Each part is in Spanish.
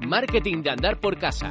Marketing de andar por casa.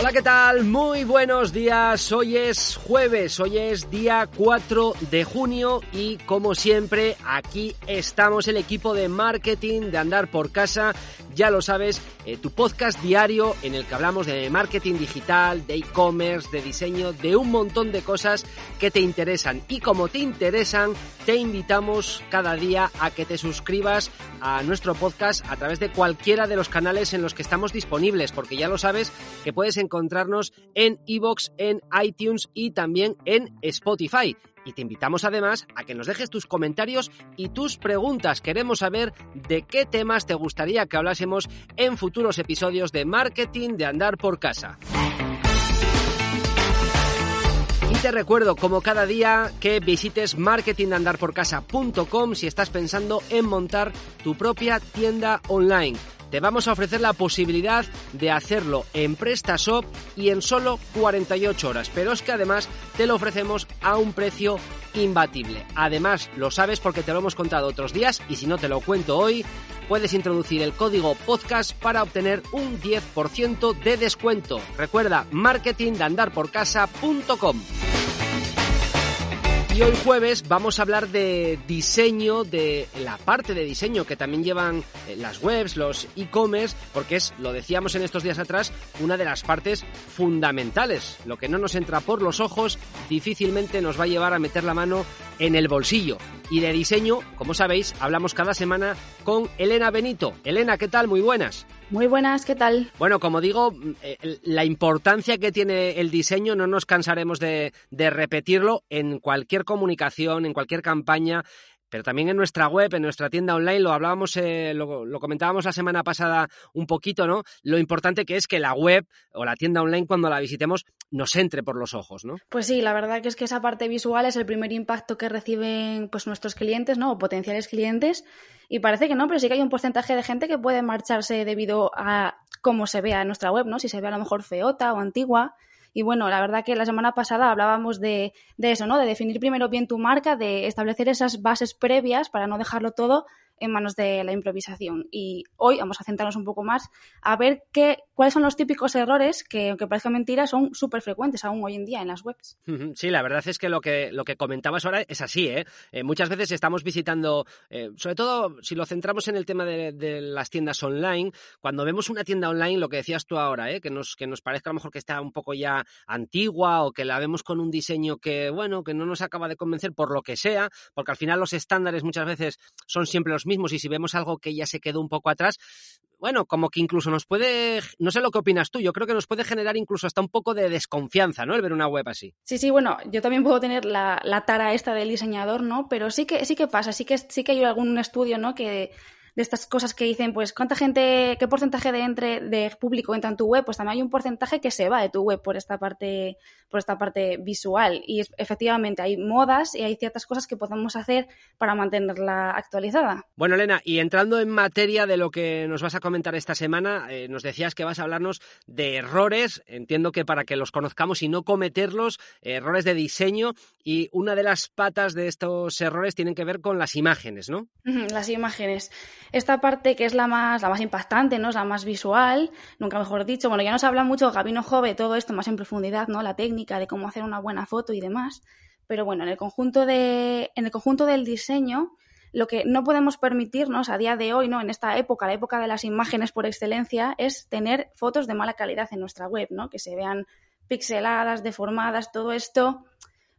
Hola, ¿qué tal? Muy buenos días. Hoy es jueves, hoy es día 4 de junio y como siempre aquí estamos el equipo de marketing de andar por casa. Ya lo sabes, eh, tu podcast diario en el que hablamos de marketing digital, de e-commerce, de diseño, de un montón de cosas que te interesan. Y como te interesan, te invitamos cada día a que te suscribas a nuestro podcast a través de cualquiera de los canales en los que estamos disponibles, porque ya lo sabes que puedes encontrarnos en iVoox, en iTunes y también en Spotify. Y te invitamos además a que nos dejes tus comentarios y tus preguntas. Queremos saber de qué temas te gustaría que hablásemos en futuros episodios de Marketing de Andar por Casa. Y te recuerdo, como cada día, que visites marketingandarporcasa.com si estás pensando en montar tu propia tienda online te vamos a ofrecer la posibilidad de hacerlo en PrestaShop y en solo 48 horas. Pero es que además te lo ofrecemos a un precio imbatible. Además, lo sabes porque te lo hemos contado otros días y si no te lo cuento hoy, puedes introducir el código podcast para obtener un 10% de descuento. Recuerda, marketingandarporcasa.com. Y hoy jueves vamos a hablar de diseño, de la parte de diseño que también llevan eh, las webs, los e-commerce, porque es, lo decíamos en estos días atrás, una de las partes fundamentales. Lo que no nos entra por los ojos difícilmente nos va a llevar a meter la mano en el bolsillo. Y de diseño, como sabéis, hablamos cada semana con Elena Benito. Elena, ¿qué tal? Muy buenas. Muy buenas, ¿qué tal? Bueno, como digo, eh, la importancia que tiene el diseño no nos cansaremos de, de repetirlo en cualquier comunicación, en cualquier campaña pero también en nuestra web, en nuestra tienda online, lo hablábamos, eh, lo, comentábamos la semana pasada un poquito, ¿no? Lo importante que es que la web o la tienda online, cuando la visitemos, nos entre por los ojos, ¿no? Pues sí, la verdad que es que esa parte visual es el primer impacto que reciben pues nuestros clientes, ¿no? O potenciales clientes. Y parece que no, pero sí que hay un porcentaje de gente que puede marcharse debido a cómo se vea en nuestra web, ¿no? Si se ve a lo mejor feota o antigua. Y bueno, la verdad que la semana pasada hablábamos de, de eso, ¿no? De definir primero bien tu marca, de establecer esas bases previas para no dejarlo todo en manos de la improvisación. Y hoy vamos a centrarnos un poco más a ver qué, cuáles son los típicos errores que, aunque parezca mentira, son súper frecuentes aún hoy en día en las webs. Sí, la verdad es que lo que, lo que comentabas ahora es así. ¿eh? eh muchas veces estamos visitando, eh, sobre todo si lo centramos en el tema de, de, las tiendas online, cuando vemos una tienda online, lo que decías tú ahora, ¿eh? que, nos, que nos parezca a lo mejor que está un poco ya antigua o que la vemos con un diseño que, bueno, que no nos acaba de convencer por lo que sea, porque al final los estándares muchas veces son siempre los mismos y si vemos algo que ya se quedó un poco atrás, bueno, como que incluso nos puede, no sé lo que opinas tú, yo creo que nos puede generar incluso hasta un poco de desconfianza, ¿no? El ver una web así. Sí, sí, bueno, yo también puedo tener la, la tara esta del diseñador, ¿no? Pero sí que, sí que pasa, sí que, sí que hay algún estudio, ¿no? Que de estas cosas que dicen, pues, ¿cuánta gente, qué porcentaje de entre de público entra en tu web? Pues también hay un porcentaje que se va de tu web por esta parte, por esta parte visual. Y efectivamente hay modas y hay ciertas cosas que podemos hacer para mantenerla actualizada. Bueno, Elena, y entrando en materia de lo que nos vas a comentar esta semana, eh, nos decías que vas a hablarnos de errores, entiendo que para que los conozcamos y no cometerlos, errores de diseño, y una de las patas de estos errores tienen que ver con las imágenes, ¿no? Las imágenes esta parte que es la más, la más impactante, ¿no? Es la más visual, nunca mejor dicho. Bueno, ya nos habla mucho Gabino Jove, todo esto más en profundidad, ¿no? La técnica de cómo hacer una buena foto y demás. Pero bueno, en el conjunto de, en el conjunto del diseño, lo que no podemos permitirnos a día de hoy, ¿no? En esta época, la época de las imágenes por excelencia, es tener fotos de mala calidad en nuestra web, ¿no? Que se vean pixeladas, deformadas, todo esto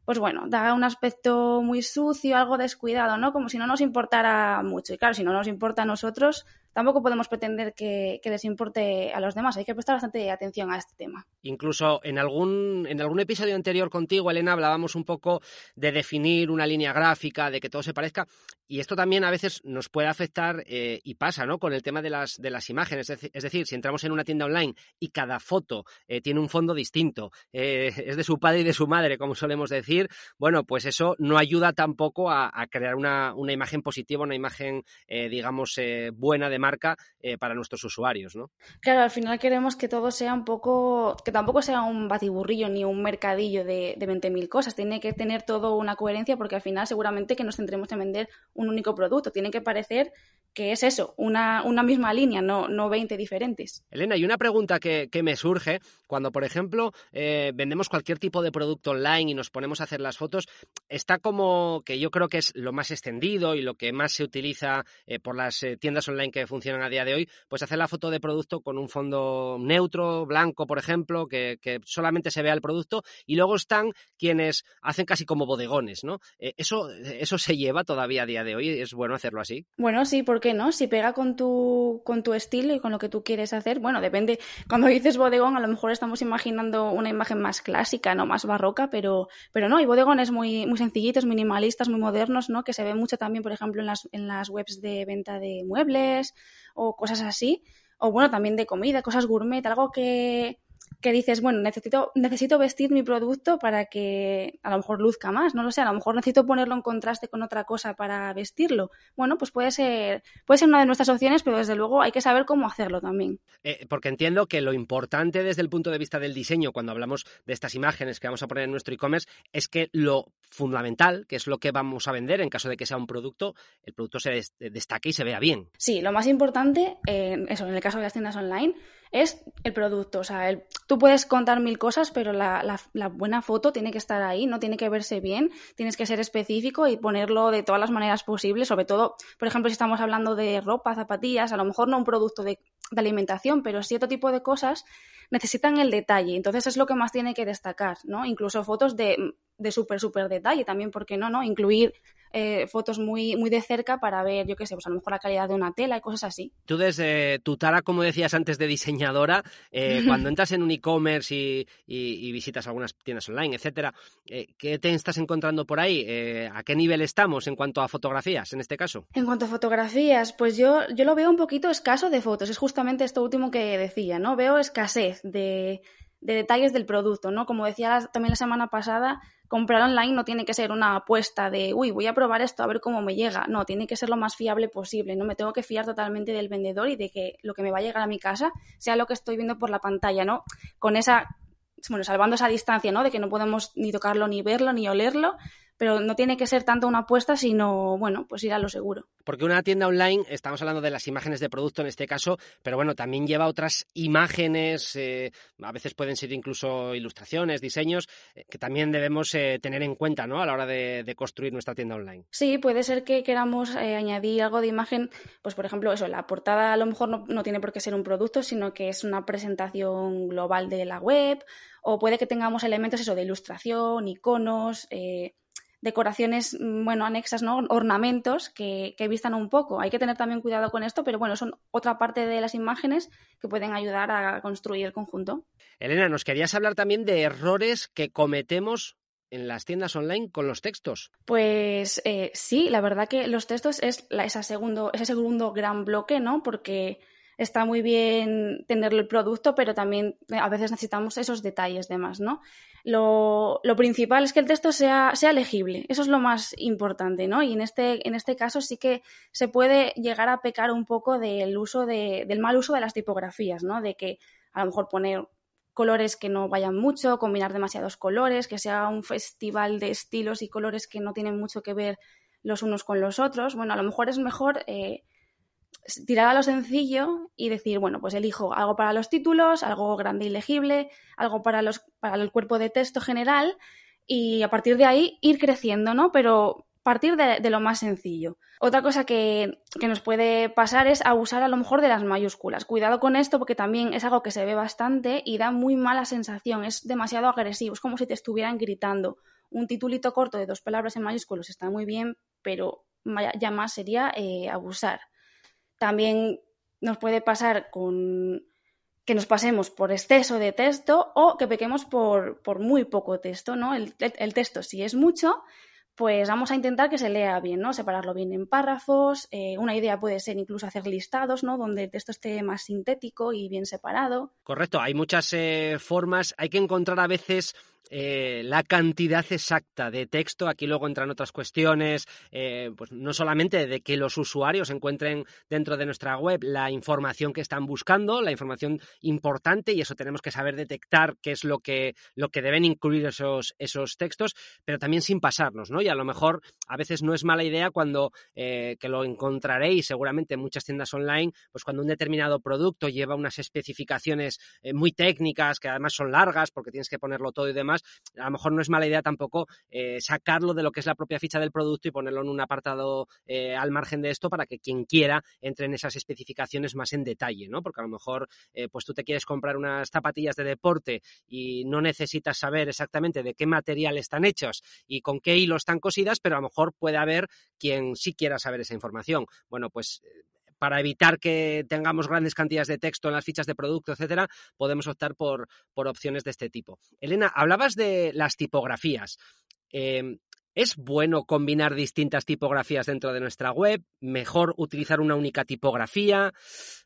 pues bueno, da un aspecto muy sucio, algo descuidado, ¿no? Como si no nos importara mucho. Y claro, si no nos importa a nosotros, tampoco podemos pretender que, les importe a los demás. Hay que prestar bastante atención a este tema. Incluso en algún, en algún episodio anterior contigo, Elena, hablábamos un poco de definir una línea gráfica, de que todo se parezca. Y esto también a veces nos puede afectar eh, y pasa, ¿no? Con el tema de las, de las imágenes. Es decir, si entramos en una tienda online y cada foto eh, tiene un fondo distinto, eh, es de su padre y de su madre, como solemos decir, bueno, pues eso no ayuda tampoco a, crear una, una, imagen positiva, una imagen, digamos, buena de marca para nuestros usuarios, ¿no? Claro, al final queremos que todo sea un poco, que tampoco sea un batiburrillo ni un mercadillo de, de 20.000 cosas. Tiene que tener todo una coherencia porque al final seguramente que nos centremos en vender un único producto. Tiene que parecer que es eso, una, una misma línea, no, no 20 diferentes. Elena, y una pregunta que, me surge, cuando por ejemplo eh, vendemos cualquier tipo de producto online y nos ponemos a hacer las fotos, está como que yo creo que es lo más extendido y lo que más se utiliza eh, por las eh, tiendas online que funcionan a día de hoy, pues hacer la foto de producto con un fondo neutro, blanco, por ejemplo, que, solamente se vea el producto, y luego están quienes hacen casi como bodegones, ¿no? eso, eso se lleva todavía a día de hoy, es bueno hacerlo así. Bueno, sí, porque qué no? Si pega con tu, con tu estilo y con lo que tú quieres hacer, bueno, depende. Cuando dices bodegón, a lo mejor estamos imaginando una imagen más clásica, no más barroca, pero, pero no, y bodegones muy, muy sencillitos, minimalistas, muy modernos, ¿no? Que se ven mucho también, por ejemplo, en las, en las webs de venta de muebles o cosas así. O bueno, también de comida, cosas gourmet, algo que, que dices, bueno, necesito, necesito vestir mi producto para que a lo mejor luzca más, no lo sé, a lo mejor necesito ponerlo en contraste con otra cosa para vestirlo. Bueno, pues puede ser, puede ser una de nuestras opciones, pero desde luego hay que saber cómo hacerlo también. Eh, porque entiendo que lo importante desde el punto de vista del diseño, cuando hablamos de estas imágenes que vamos a poner en nuestro e-commerce, es que lo fundamental, que es lo que vamos a vender en caso de que sea un producto, el producto se destaque y se vea bien. Sí, lo más importante, eso, en el caso de las tiendas online, es el producto. O sea, tú puedes contar mil cosas, pero la, la, buena foto tiene que estar ahí, no tiene que verse bien, tienes que ser específico y ponerlo de todas las maneras posibles, sobre todo, por ejemplo, si estamos hablando de ropa, zapatillas, a lo mejor no un producto de, de alimentación, pero cierto tipo de cosas necesitan el detalle. Entonces es lo que más tiene que destacar, ¿no? Incluso fotos de, de súper, súper detalle también, ¿por qué no, no? Incluir eh, fotos muy, muy de cerca para ver, yo qué sé, pues a lo mejor la calidad de una tela y cosas así. Tú desde tu tara, como decías antes, de diseñadora, eh, cuando entras en un e-commerce y, visitas algunas tiendas online, etcétera, eh, ¿qué te estás encontrando por ahí? ¿A qué nivel estamos en cuanto a fotografías, en este caso? En cuanto a fotografías, pues yo, yo lo veo un poquito escaso de fotos. Es justamente esto último que decía, ¿no? Veo escasez de, de detalles del producto, ¿no? Como decía también la semana pasada, comprar online no tiene que ser una apuesta de, uy, voy a probar esto a ver cómo me llega. No, tiene que ser lo más fiable posible. No me tengo que fiar totalmente del vendedor y de que lo que me va a llegar a mi casa sea lo que estoy viendo por la pantalla, ¿no? Con esa, bueno, salvando esa distancia, ¿no? De que no podemos ni tocarlo, ni verlo, ni olerlo, pero no tiene que ser tanto una apuesta, sino, bueno, pues ir a lo seguro. Porque una tienda online, estamos hablando de las imágenes de producto en este caso, pero bueno, también lleva otras imágenes, eh, a veces pueden ser incluso ilustraciones, diseños, eh, que también debemos eh, tener en cuenta, ¿no? A la hora de, construir nuestra tienda online. Sí, puede ser que queramos añadir algo de imagen, pues por ejemplo, eso, la portada a lo mejor no, no tiene por qué ser un producto, sino que es una presentación global de la web, o puede que tengamos elementos eso de ilustración, iconos, decoraciones, mm, bueno, anexas, ¿no? Ornamentos que, que vistan un poco. Hay que tener también cuidado con esto, pero bueno, son otra parte de las imágenes que pueden ayudar a construir el conjunto. Elena, nos querías hablar también de errores que cometemos en las tiendas online con los textos? Pues eh, sí, la verdad que los textos es esa segundo, ese segundo gran bloque, ¿no? Porque está muy bien tener el producto, pero también eh, a veces necesitamos esos detalles de más, ¿no? Lo, principal es que el texto sea, sea, legible, eso es lo más importante, ¿no? Y en este, en este caso sí que se puede llegar a pecar un poco del uso de, del mal uso de las tipografías, ¿no? De que a lo mejor poner colores que no vayan mucho, combinar demasiados colores, que sea un festival de estilos y colores que no tienen mucho que ver los unos con los otros. Bueno, a lo mejor es mejor eh, tirar a lo sencillo y decir, bueno, pues elijo algo para los títulos, algo grande y legible, algo para, los, para el cuerpo de texto general y a partir de ahí ir creciendo, ¿no? Pero partir de, lo más sencillo. Otra cosa que, que, nos puede pasar es abusar a lo mejor de las mayúsculas. Cuidado con esto porque también es algo que se ve bastante y da muy mala sensación, es demasiado agresivo, es como si te estuvieran gritando. Un titulito corto de dos palabras en mayúsculos está muy bien, pero ya más sería eh, abusar. También nos puede pasar con que nos pasemos por exceso de texto o que pequemos por, por muy poco texto, ¿no? El, texto, si es mucho, pues vamos a intentar que se lea bien, ¿no? Separarlo bien en párrafos. Eh, una idea puede ser incluso hacer listados, ¿no? Donde el texto esté más sintético y bien separado. Correcto, hay muchas eh, formas. Hay que encontrar a veces eh, la cantidad exacta de texto. Aquí luego entran otras cuestiones, eh, pues no solamente de que los usuarios encuentren dentro de nuestra web la información que están buscando, la información importante, y eso tenemos que saber detectar qué es lo que, lo que deben incluir esos, esos textos, pero también sin pasarnos, ¿no? Y a lo mejor a veces no es mala idea cuando, eh, que lo encontraréis seguramente en muchas tiendas online, pues cuando un determinado producto lleva unas especificaciones muy técnicas, que además son largas porque tienes que ponerlo todo y demás, a lo mejor no es mala idea tampoco eh, sacarlo de lo que es la propia ficha del producto y ponerlo en un apartado eh, al margen de esto para que quien quiera entre en esas especificaciones más en detalle, ¿no? Porque a lo mejor eh, pues tú te quieres comprar unas zapatillas de deporte y no necesitas saber exactamente de qué material están hechos y con qué hilo están cosidas, pero a lo mejor puede haber quien sí quiera saber esa información. Bueno, pues para evitar que tengamos grandes cantidades de texto en las fichas de producto, etcétera, podemos optar por, por opciones de este tipo. Elena, hablabas de las tipografías. Em, ¿Es bueno combinar distintas tipografías dentro de nuestra web? ¿Mejor utilizar una única tipografía?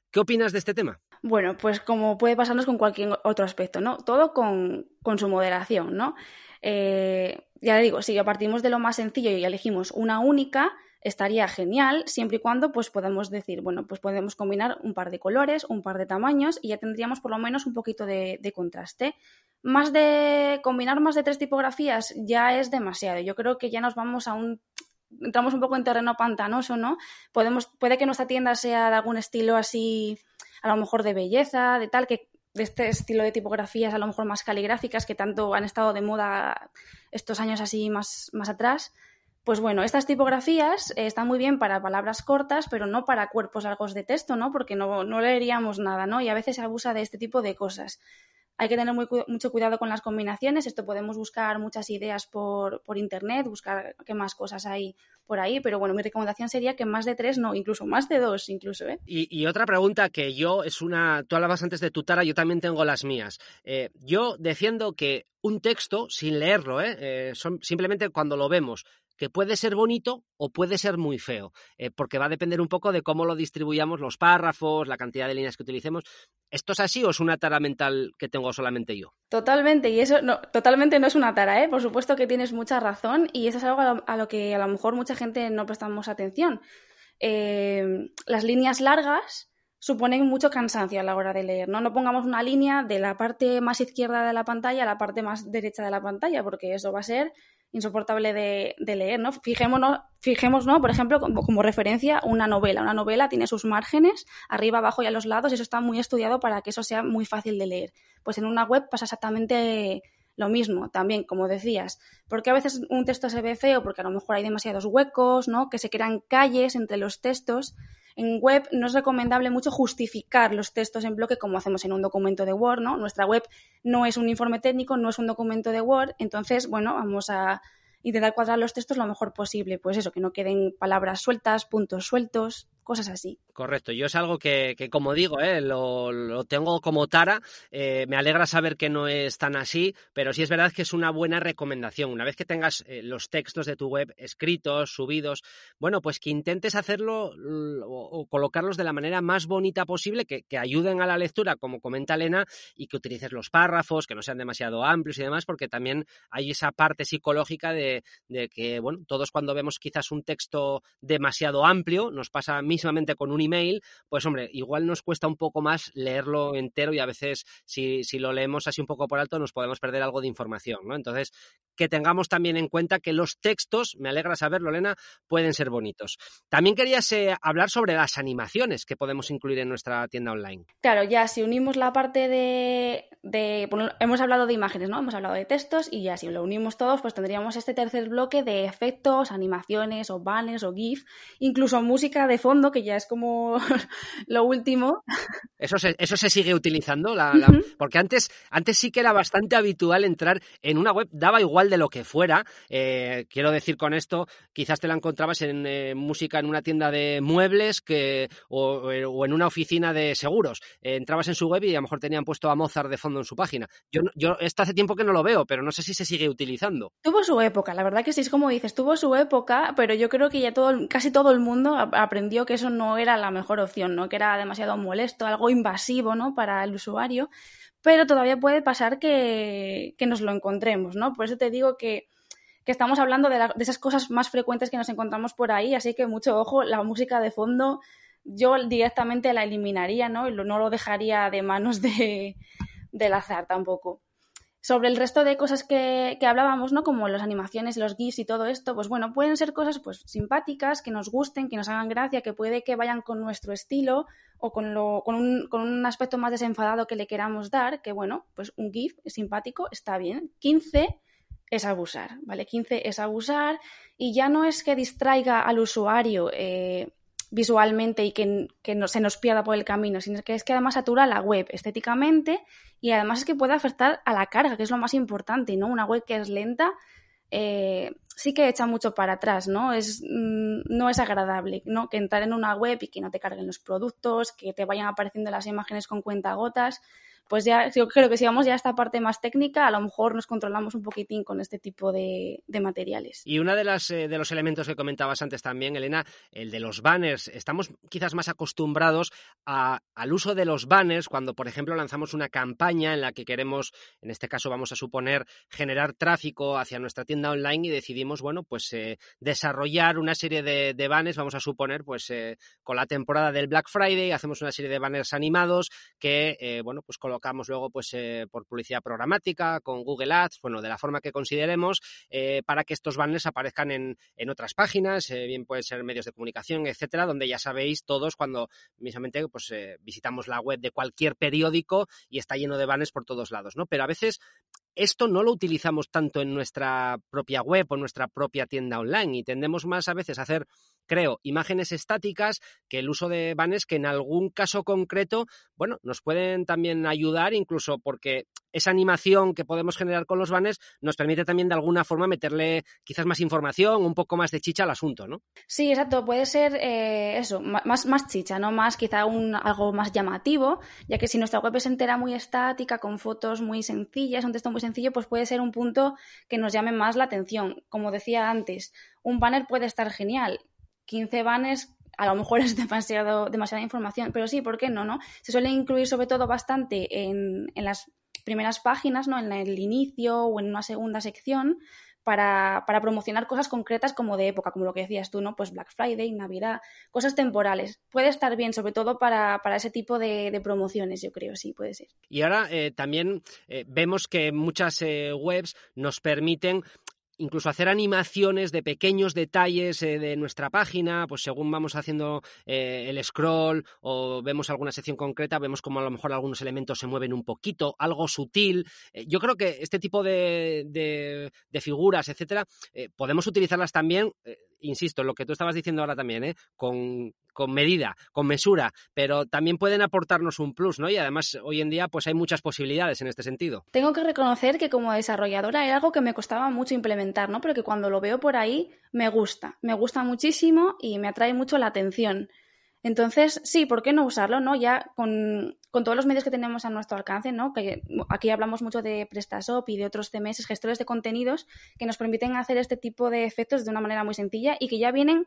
¿Qué opinas de este tema? Bueno, pues como puede pasarnos con cualquier otro aspecto, ¿no? Todo con, su moderación, ¿no? Eh, ya digo, si partimos de lo más sencillo y elegimos una única, estaría genial siempre y cuando pues podemos decir, bueno, pues podemos combinar un par de colores, un par de tamaños y ya tendríamos por lo menos un poquito de, contraste. Más de combinar más de tres tipografías ya es demasiado. Yo creo que ya nos vamos a un entramos un poco en terreno pantanoso, ¿no? Podemos puede que nuestra tienda sea de algún estilo así a lo mejor de belleza, de tal que de este estilo de tipografías a lo mejor más caligráficas que tanto han estado de moda estos años así más, más atrás pues bueno, estas tipografías eh, están muy bien para palabras cortas, pero no para cuerpos largos de texto, ¿no? Porque no, no leeríamos nada, ¿no? Y a veces se abusa de este tipo de cosas. Hay que tener mucho cuidado con las combinaciones. Esto podemos buscar muchas ideas por, por, internet, buscar qué más cosas hay por ahí. Pero bueno, mi recomendación sería que más de tres, no, incluso más de dos, incluso. ¿eh? Y, otra pregunta que yo es una. Tú hablabas antes de tu tara, yo también tengo las mías. Eh, yo defiendo que un texto, sin leerlo, ¿eh? simplemente cuando lo vemos, que puede ser bonito o puede ser muy feo, eh, porque va a depender un poco de cómo lo distribuyamos, los párrafos, la cantidad de líneas que utilicemos. ¿Esto es así o es una tara mental que tengo solamente yo? Totalmente, y eso no, totalmente no es una tara, ¿eh? Por supuesto que tienes mucha razón y eso es algo a lo, que a lo mejor mucha gente no prestamos atención. Eh, las líneas largas suponen mucho cansancio a la hora de leer, ¿no? No pongamos una línea de la parte más izquierda de la pantalla a la parte más derecha de la pantalla, porque eso va a ser insoportable de, leer, ¿no? Fijémonos, fijémonos, por ejemplo, como, referencia, una novela. Una novela tiene sus márgenes, arriba, abajo y a los lados, y eso está muy estudiado para que eso sea muy fácil de leer. Pues en una web pasa exactamente lo mismo, también, como decías, porque a veces un texto se ve feo porque a lo mejor hay demasiados huecos, ¿no? Que se crean calles entre los textos en web no es recomendable mucho justificar los textos en bloque como hacemos en un documento de Word, ¿no? Nuestra web no es un informe técnico, no es un documento de Word, entonces, bueno, vamos a intentar cuadrar los textos lo mejor posible. Pues eso, que no queden palabras sueltas, puntos sueltos, cosas así. Correcto, yo es algo que, como digo, eh, lo, tengo como tara, eh, me alegra saber que no es tan así, pero sí es verdad que es una buena recomendación. Una vez que tengas eh, los textos de tu web escritos, subidos, bueno, pues que intentes hacerlo o, colocarlos de la manera más bonita posible, que, ayuden a la lectura, como comenta Elena, y que utilices los párrafos, que no sean demasiado amplios y demás, porque también hay esa parte psicológica de, de que, bueno, todos cuando vemos quizás un texto demasiado amplio, nos pasa a mí mismamente con un email, pues hombre, igual nos cuesta un poco más leerlo entero y a veces si, si lo leemos así un poco por alto nos podemos perder algo de información, ¿no? Entonces, que tengamos también en cuenta que los textos, me alegra saberlo, Elena, pueden ser bonitos. También querías eh, hablar sobre las animaciones que podemos incluir en nuestra tienda online. Claro, ya si unimos la parte de, hemos hablado de imágenes, ¿no? Hemos hablado de textos y ya si lo unimos todos, pues tendríamos este tercer bloque de efectos, animaciones o banners o GIF, incluso música de fondo fondo, que ya es como lo último. Eso se, eso se sigue utilizando, la, porque antes, antes sí que era bastante habitual entrar en una web, daba igual de lo que fuera. Eh, quiero decir con esto, quizás te la encontrabas en eh, música en una tienda de muebles que, o, en una oficina de seguros. entrabas en su web y a lo mejor tenían puesto a Mozart de fondo en su página. Yo, yo esto hace tiempo que no lo veo, pero no sé si se sigue utilizando. Tuvo su época, la verdad que sí, es como dices, tuvo su época, pero yo creo que ya todo, casi todo el mundo aprendió que eso no era la mejor opción, ¿no? Que era demasiado molesto, algo invasivo, ¿no? Para el usuario, pero todavía puede pasar que, nos lo encontremos, ¿no? Por eso te digo que, estamos hablando de, esas cosas más frecuentes que nos encontramos por ahí, así que mucho ojo, la música de fondo yo directamente la eliminaría, ¿no? Y no lo dejaría de manos de, del azar tampoco. Sobre el resto de cosas que, hablábamos, ¿no? Como las animaciones, los GIFs y todo esto, pues bueno, pueden ser cosas pues simpáticas, que nos gusten, que nos hagan gracia, que puede que vayan con nuestro estilo o con, lo, con, un, con un aspecto más desenfadado que le queramos dar, que bueno, pues un GIF simpático, está bien. 15 es abusar, ¿vale? 15 es abusar y ya no es que distraiga al usuario eh, visualmente y que, no, se nos pierda por el camino, sino que es que además satura la web estéticamente y además es que puede afectar a la carga, que es lo más importante, ¿no? Una web que es lenta eh, sí que echa mucho para atrás, ¿no? Es, mm, no es agradable, ¿no? Que entrar en una web y que no te carguen los productos, que te vayan apareciendo las imágenes con cuentagotas pues ya yo creo que si vamos ya a esta parte más técnica, a lo mejor nos controlamos un poquitín con este tipo de, materiales. Y las, eh, de los elementos que comentabas antes también, Elena, el de los banners. Estamos quizás más acostumbrados al uso de los banners cuando, por ejemplo, lanzamos una campaña en la que queremos, en este caso vamos a suponer, generar tráfico hacia nuestra tienda online y decidimos, bueno, pues eh, desarrollar una serie de, banners, vamos a suponer, pues eh, con la temporada del Black Friday, hacemos una serie de banners animados que, bueno, pues con colocamos luego pues eh, por publicidad programática, con Google Ads, bueno, de la forma que consideremos, eh, para que estos banners aparezcan en, en otras páginas, eh, bien pueden ser medios de comunicación, etcétera, donde ya sabéis todos cuando mismamente pues visitamos la web de cualquier periódico y está lleno de banners por todos lados, ¿no? Pero a veces esto no lo utilizamos tanto en nuestra propia web o nuestra propia tienda online y tendemos más a veces a hacer creo, imágenes estáticas que el uso de banners que en algún caso concreto, bueno, nos pueden también ayudar incluso porque esa animación que podemos generar con los banners nos permite también de alguna forma meterle quizás más información, un poco más de chicha al asunto, ¿no? Sí, exacto, puede ser eh, eso, más, más chicha, ¿no? Más quizá un, algo más llamativo, ya que si nuestra web es entera muy estática, con fotos muy sencillas, un texto muy sencillo, pues puede ser un punto que nos llame más la atención. Como decía antes, un banner puede estar genial, 15 banners a lo mejor es demasiado, demasiada información, pero sí, ¿por qué no? no? Se suele incluir sobre todo bastante en, en las primeras páginas, ¿no? en el inicio o en una segunda sección, para, para, promocionar cosas concretas como de época, como lo que decías tú, ¿no? Pues Black Friday, Navidad, cosas temporales. Puede estar bien, sobre todo para, para ese tipo de, promociones, yo creo, sí, puede ser. Y ahora eh, también eh, vemos que muchas eh, webs nos permiten incluso hacer animaciones de pequeños detalles eh, de nuestra página, pues según vamos haciendo eh, el scroll o vemos alguna sección concreta, vemos como a lo mejor algunos elementos se mueven un poquito, algo sutil. Eh, yo creo que este tipo de, de figuras, etcétera, podemos utilizarlas también insisto, lo que tú estabas diciendo ahora también, ¿eh? con, medida, con mesura, pero también pueden aportarnos un plus, ¿no? Y además hoy en día pues hay muchas posibilidades en este sentido. Tengo que reconocer que como desarrolladora era algo que me costaba mucho implementar, ¿no? Pero que cuando lo veo por ahí me gusta, me gusta muchísimo y me atrae mucho la atención. Entonces, sí, ¿por qué no usarlo? ¿no? Ya con, todos los medios que tenemos a nuestro alcance, ¿no? Que aquí hablamos mucho de PrestaShop y de otros CMS, gestores de contenidos, que nos permiten hacer este tipo de efectos de una manera muy sencilla y que ya vienen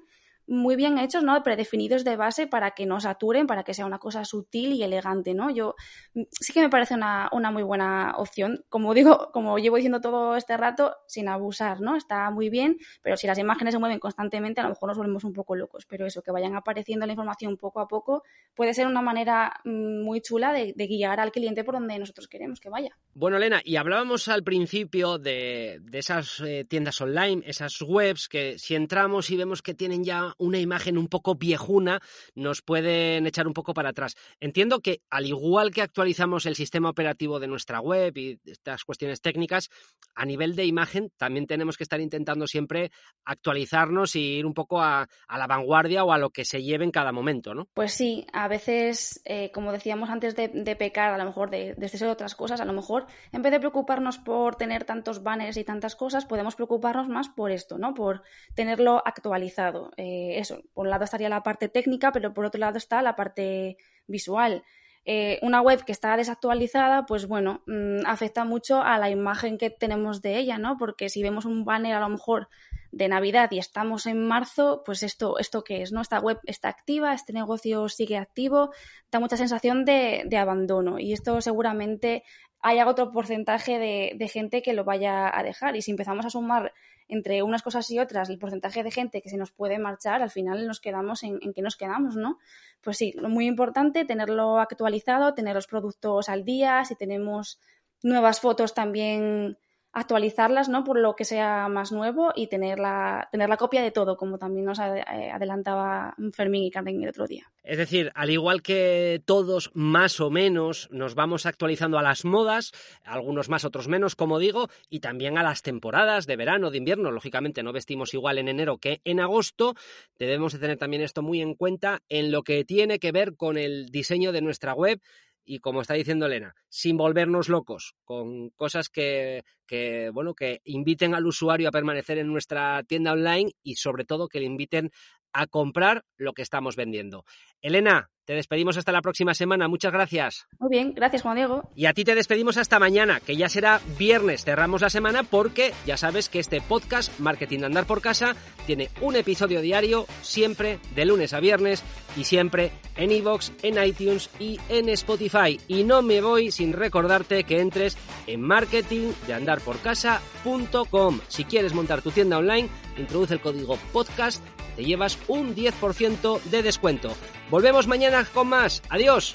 muy bien hechos, ¿no? Predefinidos de base para que no saturen, para que sea una cosa sutil y elegante, ¿no? Yo mm, sí que me parece una, una, muy buena opción. Como digo, como llevo diciendo todo este rato, sin abusar, ¿no? Está muy bien, pero si las imágenes se mueven constantemente, a lo mejor nos volvemos un poco locos. Pero eso, que vayan apareciendo la información poco a poco, puede ser una manera mm, muy chula de, guiar al cliente por donde nosotros queremos que vaya. Bueno, Elena, y hablábamos al principio de, de esas eh, tiendas online, esas webs que si entramos y vemos que tienen ya una imagen un poco viejuna nos pueden echar un poco para atrás. Entiendo que al igual que actualizamos el sistema operativo de nuestra web y estas cuestiones técnicas, a nivel de imagen también tenemos que estar intentando siempre actualizarnos y ir un poco a, la vanguardia o a lo que se lleve en cada momento, ¿no? Pues sí, a veces, eh, como decíamos antes de, pecar, a lo mejor de, de otras cosas, a lo mejor en vez de preocuparnos por tener tantos banners y tantas cosas, podemos preocuparnos más por esto, ¿no? Por tenerlo actualizado. Eh, eso, por un lado estaría la parte técnica, pero por otro lado está la parte visual. Eh, una web que está desactualizada, pues bueno, mm, afecta mucho a la imagen que tenemos de ella, ¿no? Porque si vemos un banner a lo mejor de Navidad y estamos en marzo, pues esto, esto qué es, ¿no? Esta web está activa, este negocio sigue activo, da mucha sensación de, abandono y esto seguramente haya otro porcentaje de, gente que lo vaya a dejar. Y si empezamos a sumar entre unas cosas y otras el porcentaje de gente que se nos puede marchar, al final nos quedamos en, en qué nos quedamos, ¿no? Pues sí, muy importante tenerlo actualizado, tener los productos al día, si tenemos nuevas fotos también actualizarlas, ¿no? Por lo que sea más nuevo y tener la, tener la copia de todo, como también nos eh, adelantaba Fermín y Carmen el otro día. Es decir, al igual que todos más o menos nos vamos actualizando a las modas, algunos más, otros menos, como digo, y también a las temporadas de verano, de invierno. Lógicamente no vestimos igual en enero que en agosto. Debemos de tener también esto muy en cuenta en lo que tiene que ver con el diseño de nuestra web y como está diciendo Elena, sin volvernos locos, con cosas que, que, bueno, que inviten al usuario a permanecer en nuestra tienda online y sobre todo que le inviten a comprar lo que estamos vendiendo. Elena, te despedimos hasta la próxima semana. Muchas gracias. Muy bien, gracias Juan Diego. Y a ti te despedimos hasta mañana, que ya será viernes. Cerramos la semana porque ya sabes que este podcast, Marketing de Andar por Casa, tiene un episodio diario, siempre de lunes a viernes y siempre en iVoox, en iTunes y en Spotify. Y no me voy sin recordarte que entres en marketingdeandarporcasa.com. Si quieres montar tu tienda online, introduce el código podcast, te llevas un 10% de descuento. Volvemos mañana con más. Adiós.